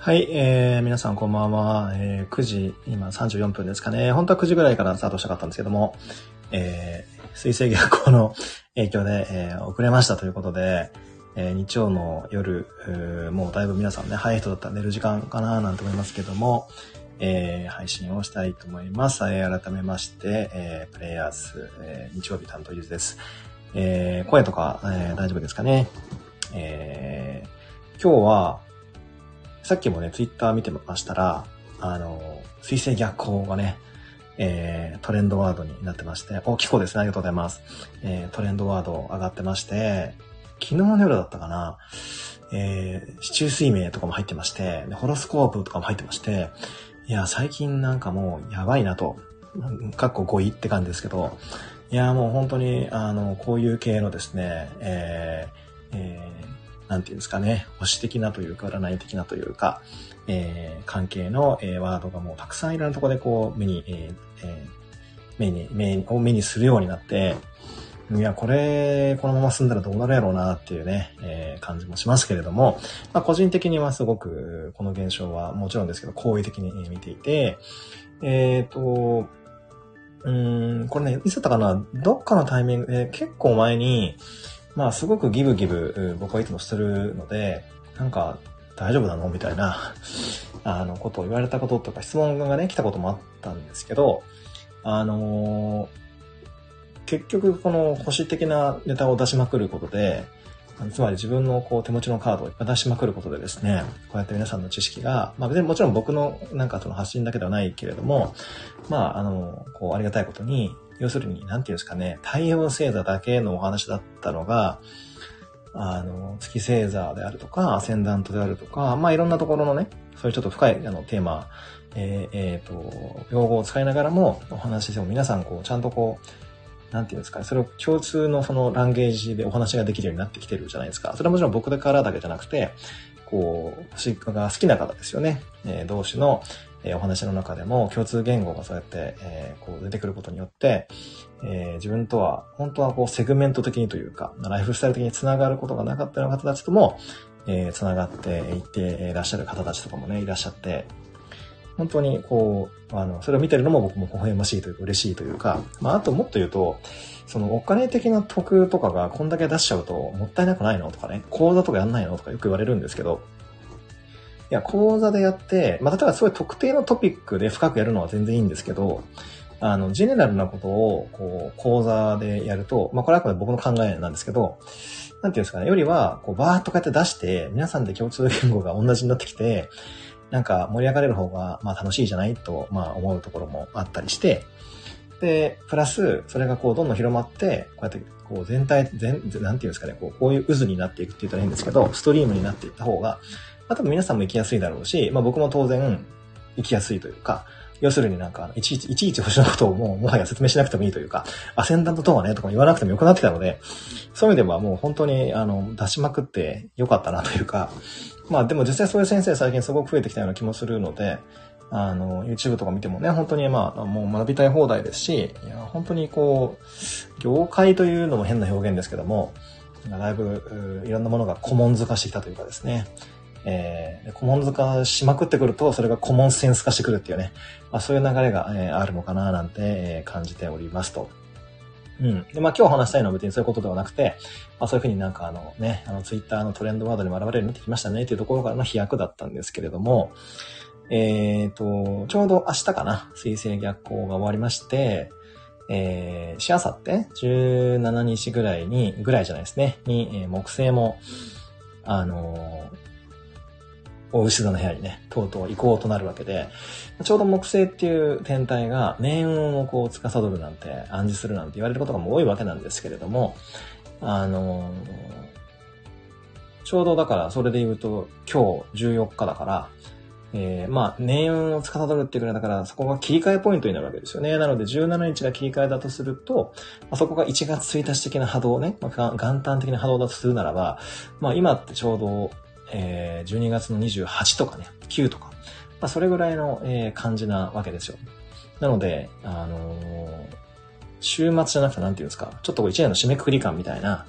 はい、えー、皆さんこんばんは。えー、9時、今34分ですかね。本当は9時ぐらいからスタートしたかったんですけども、えー、水星逆行の影響で、えー、遅れましたということで、えー、日曜の夜、もうだいぶ皆さんね、早い人だったら寝る時間かななんて思いますけども、えー、配信をしたいと思います。えー、改めまして、えー、プレイヤーズ、えー、日曜日担当ゆずです。えー、声とか、えー、大丈夫ですかね。えー、今日は、さっきもね、ツイッター見てましたら、あの、水星逆行がね、えー、トレンドワードになってまして、お、キコですね。ありがとうございます。えー、トレンドワード上がってまして、昨日の夜だったかな、えー、市中水明とかも入ってまして、ホロスコープとかも入ってまして、いや、最近なんかもうやばいなと、かっこ5位って感じですけど、いや、もう本当に、あの、こういう系のですね、えー、えーなんていうんですかね、保守的なというか、占い的なというか、えー、関係の、えー、ワードがもうたくさんいろんなところでこう、目に、えーえ、目に、目を目にするようになって、いや、これ、このまま進んだらどうなるやろうなっていうね、えー、感じもしますけれども、まあ、個人的にはすごく、この現象はもちろんですけど、好意的に見ていて、えっ、ー、と、うん、これね、いつだったかなどっかのタイミングで、結構前に、まあすごくギブギブ僕はいつもするので、なんか大丈夫なの？みたいな、あの、ことを言われたこととか質問がね、来たこともあったんですけど、あのー、結局この保守的なネタを出しまくることで、つまり自分のこう手持ちのカードを出しまくることでですね、こうやって皆さんの知識が、まあ別にもちろん僕のなんかその発信だけではないけれども、まああの、こうありがたいことに、要するに、なんていうんですかね、太陽星座だけのお話だったのが、あの、月星座であるとか、アセンダントであるとか、まあいろんなところのね、そういうちょっと深いあのテーマ、えー、えー、と、用語を使いながらもお話ししても皆さんこう、ちゃんとこう、なんていうんですかね、それを共通のそのランゲージでお話ができるようになってきてるじゃないですか。それはもちろん僕からだけじゃなくて、こう、星が好きな方ですよね。えー、同士の、え、お話の中でも共通言語がそうやって、え、こう出てくることによって、え、自分とは、本当はこうセグメント的にというか、ライフスタイル的に繋がることがなかったような方たちとも、えー、繋がっていっていらっしゃる方たちとかもね、いらっしゃって、本当にこう、あの、それを見てるのも僕も微笑ましいというか嬉しいというか、まあ、あともっと言うと、そのお金的な得とかがこんだけ出しちゃうともったいなくないのとかね、講座とかやんないのとかよく言われるんですけど、いや、講座でやって、まあ、例えばすごい特定のトピックで深くやるのは全然いいんですけど、あの、ジェネラルなことを、こう、講座でやると、まあ、これはあくまで僕の考えなんですけど、なんていうんですかね、よりは、こう、バーっとこうやって出して、皆さんで共通言語が同じになってきて、なんか盛り上がれる方が、まあ楽しいじゃないと、まあ思うところもあったりして、で、プラス、それがこう、どんどん広まって、こうやって、こう、全体、全、なんていうんですかね、こう、こういう渦になっていくって言ったらいいんですけど、ストリームになっていった方が、まあ多分皆さんも行きやすいだろうし、まあ僕も当然行きやすいというか、要するになんか、いちいち、いちいち星のことをもう、もはや説明しなくてもいいというか、アセンダントとはね、とか言わなくてもよくなってたので、そういう意味ではもう本当に、あの、出しまくってよかったなというか、まあでも実際そういう先生最近すごく増えてきたような気もするので、あの、YouTube とか見てもね、本当にまあ、もう学びたい放題ですし、いや、本当にこう、業界というのも変な表現ですけども、だいぶ、いろんなものがコモンズ化してきたというかですね、えー、コモンズ化しまくってくると、それがコモンセンス化してくるっていうね、まあ、そういう流れが、えー、あるのかななんて、えー、感じておりますと。うん。で、まあ今日話したいのは別にそういうことではなくて、まあそういうふうになんかあのね、あのツイッターのトレンドワードにも現れるようになってきましたねっていうところからの飛躍だったんですけれども、えっ、ー、と、ちょうど明日かな、水星逆行が終わりまして、えー、しあさって、17日ぐらいに、ぐらいじゃないですね、に、えー、木星も、あのー、大牛座の部屋にね、とうとう行こうとなるわけで、ちょうど木星っていう天体が年運をこう司るなんて暗示するなんて言われることがもう多いわけなんですけれども、あのちょうどだからそれで言うと今日14日だから、えー、まあ、年運を司るっていうくらいだから、そこが切り替えポイントになるわけですよね。なので、17日が切り替えだとすると、まあ、そこが1月1日的な波動ね、まあ、元旦的な波動だとするならば、まあ、今ってちょうど、えー、12月の28とかね、9とか、まあ、それぐらいの、えー、感じなわけですよ。なので、あのー、週末じゃなくて何て言うんですか、ちょっとこう一年の締めくくり感みたいな、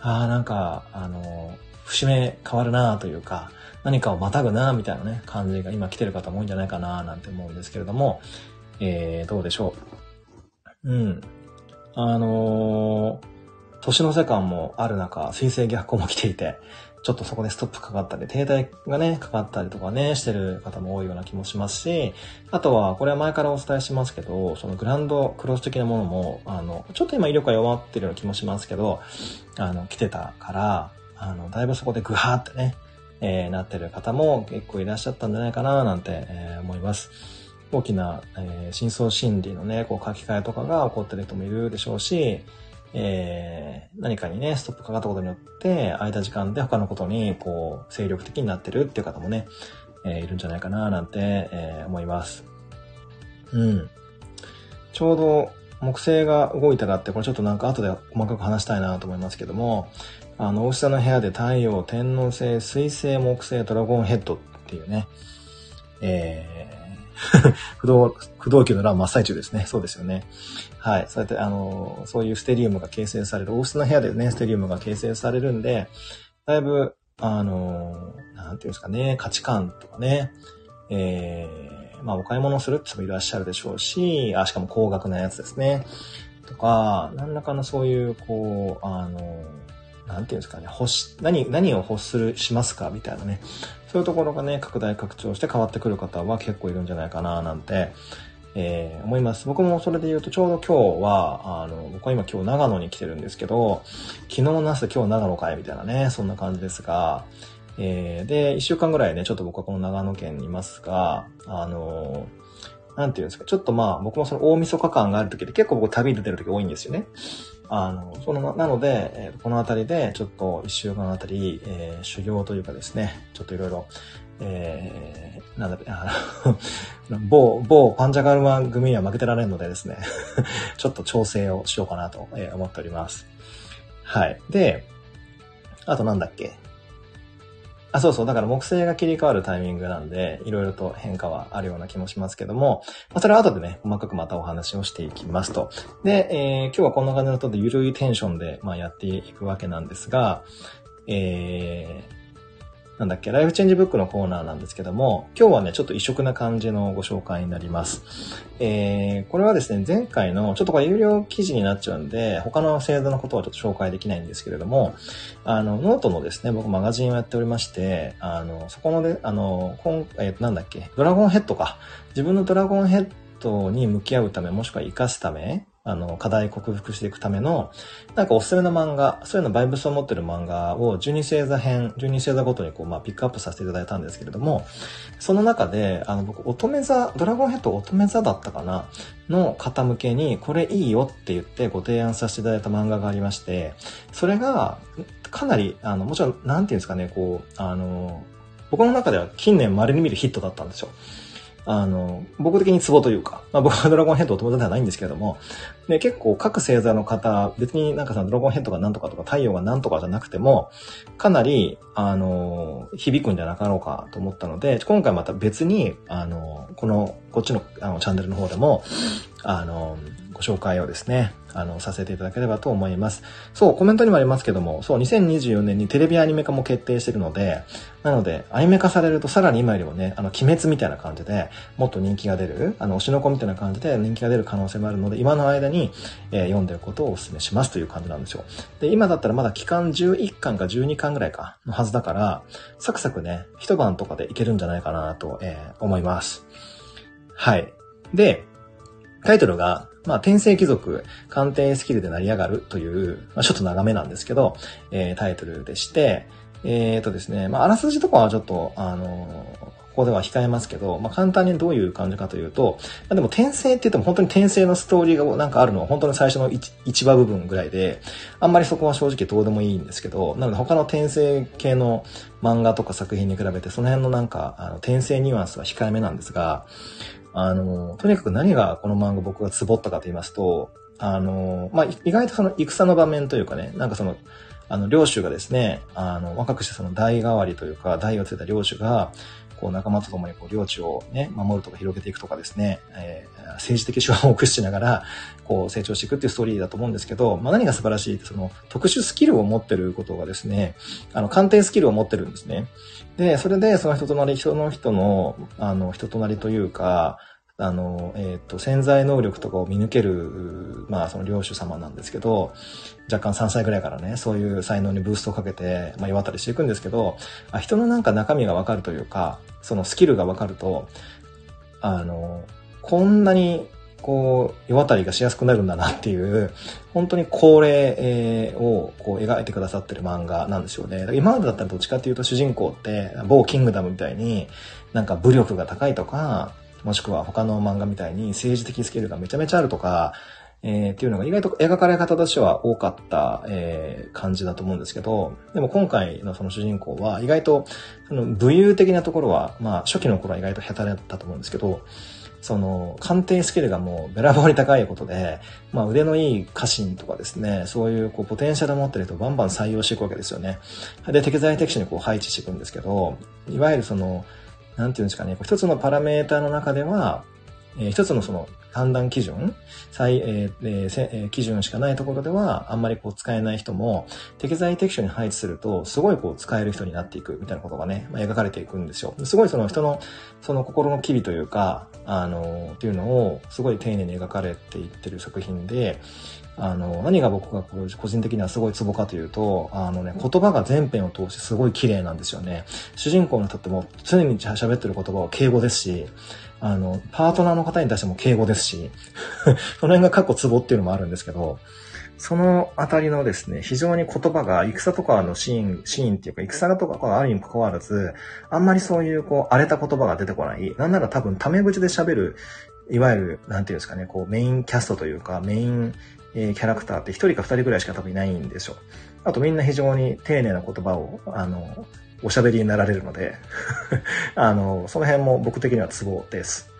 ああ、なんか、あのー、節目変わるなというか、何かをまたぐなみたいなね、感じが今来てる方も多いんじゃないかななんて思うんですけれども、えー、どうでしょう。うん。あのー、年の瀬感もある中、水星逆行も来ていて、ちょっとそこでストップかかったり、停滞がね、かかったりとかね、してる方も多いような気もしますし、あとは、これは前からお伝えしますけど、そのグランドクロス的なものも、あの、ちょっと今威力が弱ってるような気もしますけど、あの、来てたから、あの、だいぶそこでグハーってね、えー、なってる方も結構いらっしゃったんじゃないかな、なんて、えー、思います。大きな、えー、深層心理のね、こう書き換えとかが起こってる人もいるでしょうし、えー、何かにね、ストップかかったことによって、空いた時間で他のことに、こう、精力的になってるっていう方もね、えー、いるんじゃないかな、なんて、えー、思います。うん。ちょうど、木星が動いたかって、これちょっとなんか後で細かく話したいなと思いますけども、あの、大下の部屋で太陽、天王星、水星、木星、ドラゴンヘッドっていうね、え 不動、不動級の乱真っ最中ですね。そうですよね。はい。そうやって、あの、そういうステリウムが形成される、王室の部屋でね、ステリウムが形成されるんで、だいぶ、あの、なんていうんですかね、価値観とかね、えー、まあ、お買い物するって人もいらっしゃるでしょうし、あ、しかも高額なやつですね。とか、何らかのそういう、こう、あの、なんていうんですかね、欲し、何、何を欲する、しますかみたいなね。そういうところがね、拡大拡張して変わってくる方は結構いるんじゃないかな、なんて、えー、思います。僕もそれで言うと、ちょうど今日は、あの、僕は今今日長野に来てるんですけど、昨日の朝今日長野かいみたいなね、そんな感じですが、えー、で、一週間ぐらいね、ちょっと僕はこの長野県にいますが、あのなんていうんですか、ちょっとまあ、僕もその大晦日感がある時で結構僕旅に出てる時多いんですよね。あの、その、なので、え、この辺りで、ちょっと一週間あたり、えー、修行というかですね、ちょっといろいろ、えー、なんだ、あの 某、某パンジャガルマ組には負けてられるのでですね ちょっと調整をしようかなと思っております。はい。で、あとなんだっけあ、そうそう。だから木星が切り替わるタイミングなんで、いろいろと変化はあるような気もしますけども、まあ、それは後でね、細かくまたお話をしていきますと。で、えー、今日はこんな感じのとで、ゆるいテンションで、まあ、やっていくわけなんですが、えー、なんだっけ、ライフチェンジブックのコーナーなんですけども、今日はね、ちょっと異色な感じのご紹介になります。えー、これはですね、前回の、ちょっとこれ有料記事になっちゃうんで、他の制度のことはちょっと紹介できないんですけれども、あの、ノートのですね、僕マガジンをやっておりまして、あの、そこので、あの、今、えー、なんだっけ、ドラゴンヘッドか。自分のドラゴンヘッドに向き合うため、もしくは活かすため、あの、課題克服していくための、なんかおすすめの漫画、そういうのバイブスを持ってる漫画を12星座編、12星座ごとにこう、まあ、ピックアップさせていただいたんですけれども、その中で、あの、僕、乙女座、ドラゴンヘッド乙女座だったかなの方向けに、これいいよって言ってご提案させていただいた漫画がありまして、それが、かなり、あの、もちろん、なんていうんですかね、こう、あの、僕の中では近年稀に見るヒットだったんですよ。あの、僕的にツボというか、まあ僕はドラゴンヘッドお友達ではないんですけれども、で、結構各星座の方、別になんかさ、ドラゴンヘッドがなんとかとか太陽がなんとかじゃなくても、かなり、あの、響くんじゃなかろうかと思ったので、今回また別に、あの、この、こっちのあのチャンネルの方でも、あの、ご紹介をですね、あの、させていただければと思います。そう、コメントにもありますけども、そう、2024年にテレビアニメ化も決定してるので、なので、アニメ化されるとさらに今よりもね、あの、鬼滅みたいな感じで、もっと人気が出る、あの、推しの子みたいな感じで人気が出る可能性もあるので、今の間に、えー、読んでることをお勧めしますという感じなんですよ。で、今だったらまだ期間11巻か12巻ぐらいか、のはずだから、サクサクね、一晩とかでいけるんじゃないかなと、えー、思います。はい。で、タイトルが、まあ、天聖貴族、鑑定スキルで成り上がるという、まあ、ちょっと長めなんですけど、えー、タイトルでして、えっ、ー、とですね、まあ、あらすじとかはちょっと、あのここでは控えますけど、まあ、簡単にどういう感じかというと、まあ、でも転生って言っても本当に転生のストーリーがなんかあるのは本当に最初の 1, 1話部分ぐらいで、あんまりそこは正直どうでもいいんですけど、なので他の転生系の漫画とか作品に比べてその辺のなんか、あの転生ニュアンスは控えめなんですが、あの、とにかく何がこの漫画僕がツボったかと言いますと、あの、まあ、意外とその戦の場面というかね、なんかその、あの、領主がですね、あの、若くしてその代替わりというか、代をついた領主が、こう仲間と共にこう領地をね、守るとか広げていくとかですね、えー、政治的手腕を駆使しながら、こう成長していくっていうストーリーだと思うんですけど、まあ何が素晴らしいって、その特殊スキルを持ってることがですね、あの、鑑定スキルを持ってるんですね。で、それでその人となり、人の人の、あの、人となりというか、あの、えっ、ー、と、潜在能力とかを見抜ける、まあ、その領主様なんですけど、若干3歳ぐらいからね、そういう才能にブーストをかけて、まあ、弱ったりしていくんですけど、あ人のなんか中身がわかるというか、そのスキルがわかると、あの、こんなに、こう、世渡りがしやすくなるんだなっていう、本当に恒例をこう描いてくださってる漫画なんですよね。今までだったらどっちかっていうと主人公って、某キングダムみたいになんか武力が高いとか、もしくは他の漫画みたいに政治的スキルがめちゃめちゃあるとか、えー、っていうのが意外と描かれ方としては多かった、えー、感じだと思うんですけど、でも今回のその主人公は意外と、その武勇的なところは、まあ初期の頃は意外と下手だったと思うんですけど、その、鑑定スキルがもうべらぼうに高いことで、まあ腕のいい家臣とかですね、そういうこうポテンシャルを持ってる人をバンバン採用していくわけですよね。で、適材適所にこう配置していくんですけど、いわゆるその、なんていうんですかね、一つのパラメータの中では、えー、一つのその判断基準、最、えーえー、基準しかないところでは、あんまりこう使えない人も、適材適所に配置すると、すごいこう使える人になっていくみたいなことがね、まあ、描かれていくんですよ。すごいその人の、その心の機微というか、あの、っていうのを、すごい丁寧に描かれていってる作品で、あの、何が僕が個人的にはすごいツボかというと、あのね、言葉が全編を通してすごい綺麗なんですよね。主人公の人っても常に喋ってる言葉は敬語ですし、あの、パートナーの方に対しても敬語ですし、その辺が過去ツボっていうのもあるんですけど、そのあたりのですね、非常に言葉が、戦とかのシーン、シーンっていうか、戦とかがあるにもかかわらず、あんまりそういうこう、荒れた言葉が出てこない。なんなら多分、タメ口で喋る、いわゆる、なんていうんですかね、こう、メインキャストというか、メイン、えー、キャラクターって一人か二人ぐらいしか多分いないんでしょう。あとみんな非常に丁寧な言葉を、あの、おしゃべりになられるので あの、その辺も僕的にはツボです。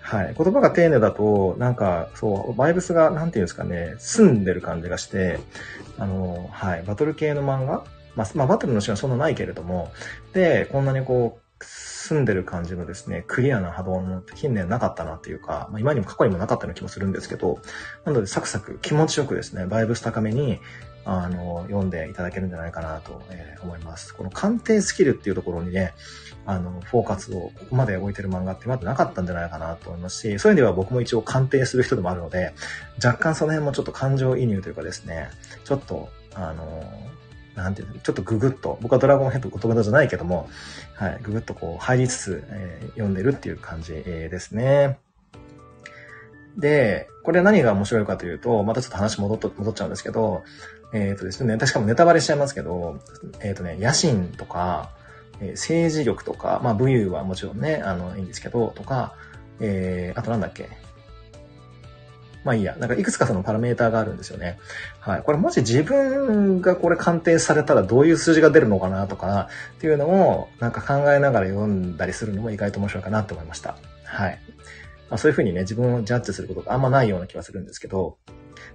はい。言葉が丁寧だと、なんか、そう、バイブスが、なんていうんですかね、澄んでる感じがして、あの、はい。バトル系の漫画まあ、まあ、バトルのシーンはそんなないけれども、で、こんなにこう、澄んでる感じのですね、クリアな波動の近年なかったなっていうか、まあ、今にも過去にもなかったような気もするんですけど、なのでサクサク気持ちよくですね、バイブス高めに、あの、読んでいただけるんじゃないかなと、えー、思います。この鑑定スキルっていうところにね、あの、フォーカスをここまで置いてる漫画ってまだなかったんじゃないかなと思いますし、そういう意味では僕も一応鑑定する人でもあるので、若干その辺もちょっと感情移入というかですね、ちょっと、あの、なんていうの、ちょっとググッと、僕はドラゴンヘッド言葉じゃないけども、はい、ググッとこう入りつつ、えー、読んでるっていう感じ、ですね。で、これ何が面白いかというと、またちょっと話戻っと戻っちゃうんですけど、えっ、ー、とですね、確かもネタバレしちゃいますけど、えっ、ー、とね、野心とか、えー、政治力とか、まあ武勇はもちろんね、あの、いいんですけど、とか、えー、あとなんだっけ、まあいいや。なんかいくつかそのパラメーターがあるんですよね。はい。これもし自分がこれ鑑定されたらどういう数字が出るのかなとかっていうのをなんか考えながら読んだりするのも意外と面白いかなって思いました。はい。まあそういうふうにね、自分をジャッジすることがあんまないような気がするんですけど、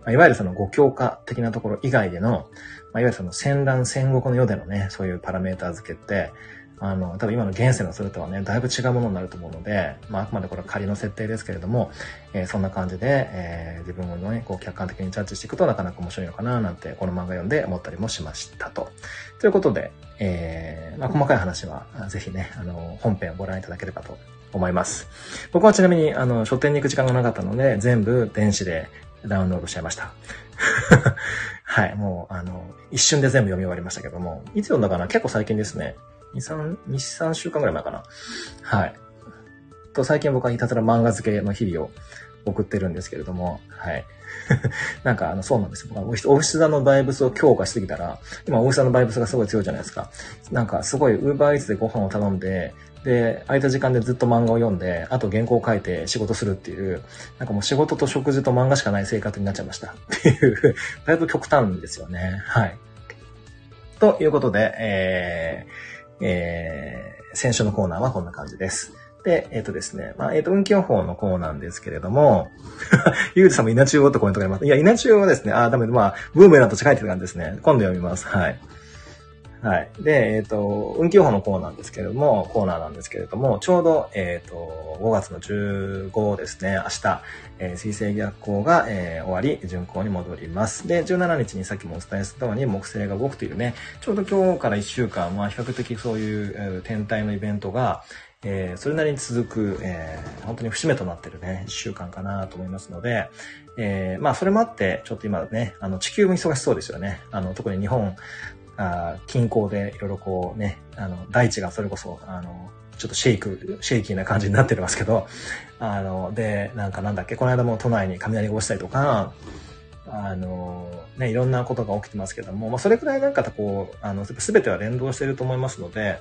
まあ、いわゆるその五教科的なところ以外での、まあ、いわゆるその戦乱戦国の世でのね、そういうパラメーター付けって、あの、多分今の現世のそれとはね、だいぶ違うものになると思うので、まあ、あくまでこれは仮の設定ですけれども、えー、そんな感じで、えー、自分をね、こう客観的にジャッジしていくとなかなか面白いのかななんて、この漫画読んで思ったりもしましたと。ということで、えー、まあ、細かい話は、ぜひね、あの、本編をご覧いただければと思います。僕はちなみに、あの、書店に行く時間がなかったので、全部電子でダウンロードしちゃいました。はい、もう、あの、一瞬で全部読み終わりましたけども、いつ読んだかな？結構最近ですね。2、3、2、3週間ぐらい前かな。はい。と、最近僕はひたすら漫画付けの日々を送ってるんですけれども、はい。なんか、あの、そうなんですよ。オフィス座のバイブスを強化しすぎたら、今、オフィス座のバイブスがすごい強いじゃないですか。なんか、すごい、ウーバーイーツでご飯を頼んで、で、空いた時間でずっと漫画を読んで、あと原稿を書いて仕事するっていう、なんかもう仕事と食事と漫画しかない生活になっちゃいました。っていう、だいぶ極端ですよね。はい。ということで、えー、えー、先週のコーナーはこんな感じです。で、えっ、ー、とですね、まあ、えっ、ー、と、運気予報のコーなんですけれども、ゆうじさんも稲中央とコメントがあります。いや、稲中央はですね、あ、ダメ、まあ、ブーメランと近いって感じですね。今度読みます。はい。はい。で、えっ、ー、と、運気予報のコーナーですけれども、コーナーなんですけれども、ちょうど、えっ、ー、と、5月の15ですね、明日、えー、水星逆行が、えー、終わり、巡行に戻ります。で、17日にさっきもお伝えしたように、木星が動くというね、ちょうど今日から1週間、まあ、比較的そういう、えー、天体のイベントが、えー、それなりに続く、えー、本当に節目となってるね、1週間かなと思いますので、えー、まあ、それもあって、ちょっと今ね、あの、地球も忙しそうですよね。あの、特に日本あ近郊でいろいろこうね、あの、大地がそれこそ、あの、ちょっとシェイク、シェイキーな感じになってますけど、あの、で、なんかなんだっけ、この間も都内に雷が落ちたりとか、あの、ね、いろんなことが起きてますけども、まあ、それくらいなんかこう、あの、すべては連動していると思いますので、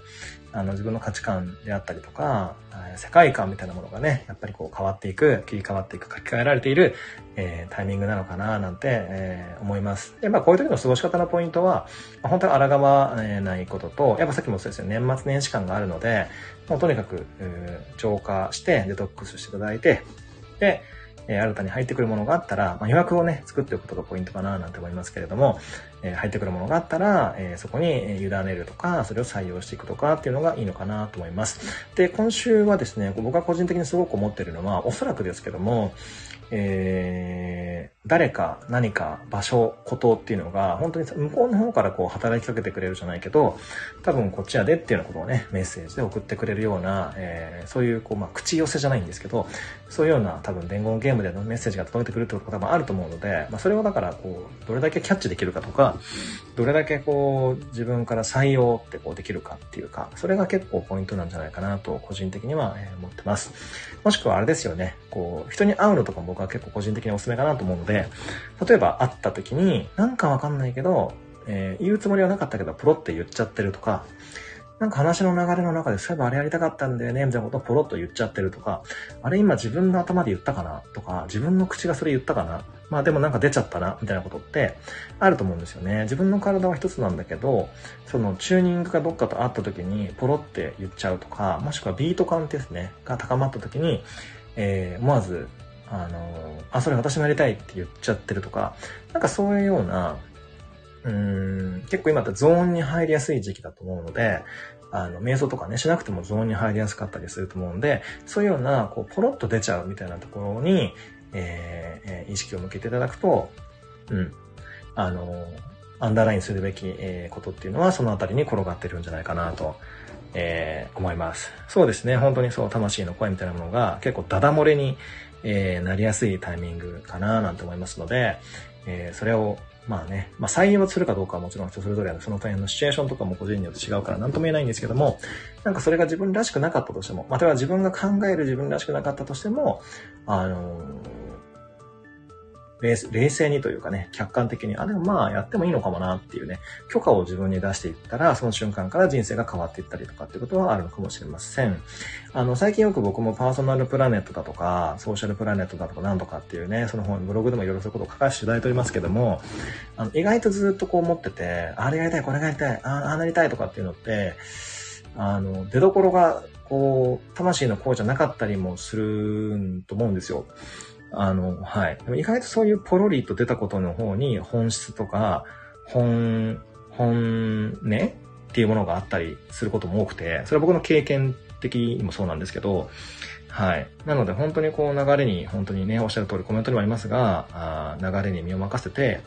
あの、自分の価値観であったりとか、世界観みたいなものがね、やっぱりこう変わっていく、切り替わっていく、書き換えられている、えー、タイミングなのかな、なんて、えー、思います。で、まあ、こういう時の過ごし方のポイントは、まあ、本当に抗わないことと、やっぱさっきもそうですよ、年末年始感があるので、もうとにかく、浄化して、デトックスしていただいて、で、え、新たに入ってくるものがあったら、まあ、予約をね、作っておくことがポイントかななんて思いますけれども、え、入ってくるものがあったら、え、そこに委ねるとか、それを採用していくとかっていうのがいいのかなと思います。で、今週はですね、僕が個人的にすごく思ってるのは、おそらくですけども、えー、誰か何か場所、ことっていうのが、本当に向こうの方からこう働きかけてくれるじゃないけど、多分こっちやでっていうようなことをね、メッセージで送ってくれるような、えー、そういうこう、まあ、口寄せじゃないんですけど、そういうような多分伝言ゲームでのメッセージが届いてくるってことが多分あると思うので、まあ、それをだからこう、どれだけキャッチできるかとか、どれだけこう、自分から採用ってこうできるかっていうか、それが結構ポイントなんじゃないかなと、個人的には思ってます。もしくはあれですよね、こう、人に会うのとかも僕は結構個人的におすすめかなと思うので、例えば会った時に、なんかわかんないけど、えー、言うつもりはなかったけど、ポロって言っちゃってるとか、なんか話の流れの中で、そういえばあれやりたかったんだよね、みたいなことをポロッと言っちゃってるとか、あれ今自分の頭で言ったかなとか、自分の口がそれ言ったかなまあでもなんか出ちゃったな、みたいなことってあると思うんですよね。自分の体は一つなんだけど、そのチューニングがどっかと会った時にポロって言っちゃうとか、もしくはビート感ですね、が高まった時に、えー、思わず、あの、あ、それ私もやりたいって言っちゃってるとか、なんかそういうような、うん、結構今ってゾーンに入りやすい時期だと思うので、あの、瞑想とかね、しなくてもゾーンに入りやすかったりすると思うんで、そういうような、こう、ポロッと出ちゃうみたいなところに、えー、意識を向けていただくと、うん、あの、アンダーラインするべき、えー、ことっていうのは、そのあたりに転がってるんじゃないかなとえー、思います。そうですね、本当にそう、魂の声みたいなものが結構ダダ漏れに、えー、なりやすいタイミングかななんて思いますので、えー、それを、まあね、まあ採用するかどうかはもちろん人それぞれその大変のシチュエーションとかも個人によって違うから何とも言えないんですけども、なんかそれが自分らしくなかったとしても、または自分が考える自分らしくなかったとしても、あのー冷静にというかね、客観的に、あ、でもまあやってもいいのかもなっていうね、許可を自分に出していったら、その瞬間から人生が変わっていったりとかっていうことはあるのかもしれません。あの、最近よく僕もパーソナルプラネットだとか、ソーシャルプラネットだとかなんとかっていうね、その本、ブログでもいろいろそういうことを書かせていただいておりますけども、あの、意外とずっとこう思ってて、あれやりたい、これがやりたい、ああなりたいとかっていうのって、あの、出所が、こう、魂の声じゃなかったりもすると思うんですよ。あの、はい。意外とそういうポロリと出たことの方に本質とか、本、本音っていうものがあったりすることも多くて、それは僕の経験的にもそうなんですけど、はい。なので本当にこう流れに、本当にね、おっしゃる通りコメントにもありますが、あ流れに身を任せて、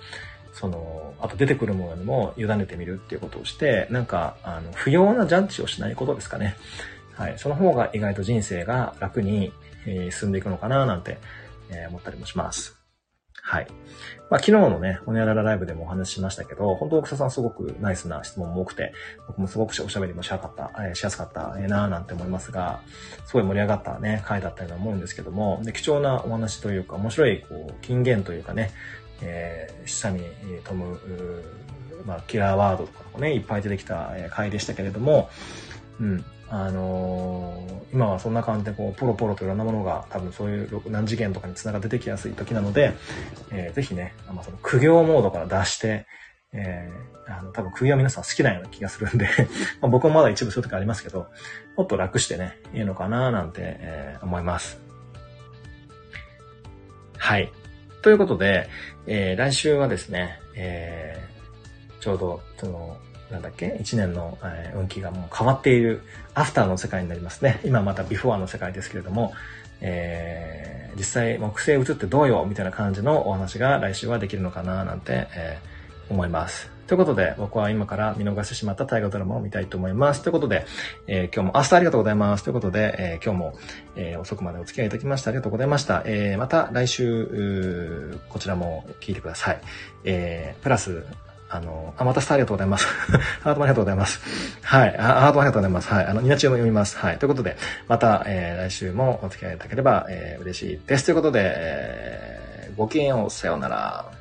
その、あと出てくるものにも委ねてみるっていうことをして、なんか、あの、不要なジャッジをしないことですかね。はい。その方が意外と人生が楽に、えー、進んでいくのかななんてえー、思ったりもします。はい。まあ、昨日のね、ホニャララライブでもお話ししましたけど、本当奥さんすごくナイスな質問も多くて、僕もすごくおしゃべりもしやかった、えー、しやすかった、えー、なーなんて思いますが、すごい盛り上がったね、回だったような思うんですけども、で貴重なお話というか、面白い、こう、金言というかね、えー、下に飛む、まあ、キラーワードとかもね、いっぱい出てきた回でしたけれども、うん、あのー、今はそんな感じでこうポロポロといろんなものが多分そういう何次元とかにつなが出てきやすい時なので、えー、ぜひね、まあ、その苦行モードから出して、えー、あの、多分首は皆さん好きなような気がするんで まあ僕もまだ一部そういう時ありますけど、もっと楽してね、いいのかななんて、えー、思います。はい。ということで、えー、来週はですね、えー、ちょうど、その、なんだっけ ?1 年の、えー、運気がもう変わっているアフターの世界になりますね。今またビフォアの世界ですけれども、えー、実際木星移ってどうよみたいな感じのお話が来週はできるのかななんて、えー、思います。ということで、僕は今から見逃してしまった大河ドラマを見たいと思います。ということで、えー、今日も明日ありがとうございます。ということで、えー、今日も、えー、遅くまでお付き合いいただきましてありがとうございました。え、また来週、こちらも聞いてください。え、プラス、あの、あ、またスターありがとうございます。ハートもありがとうございます。はい。ハートもありがとうございます。はい。あの、ニナチューも読みます。はい。ということで、また、えー、来週もお付き合いいただければ、えー、嬉しいです。ということで、えー、ごきげんよう。さようなら。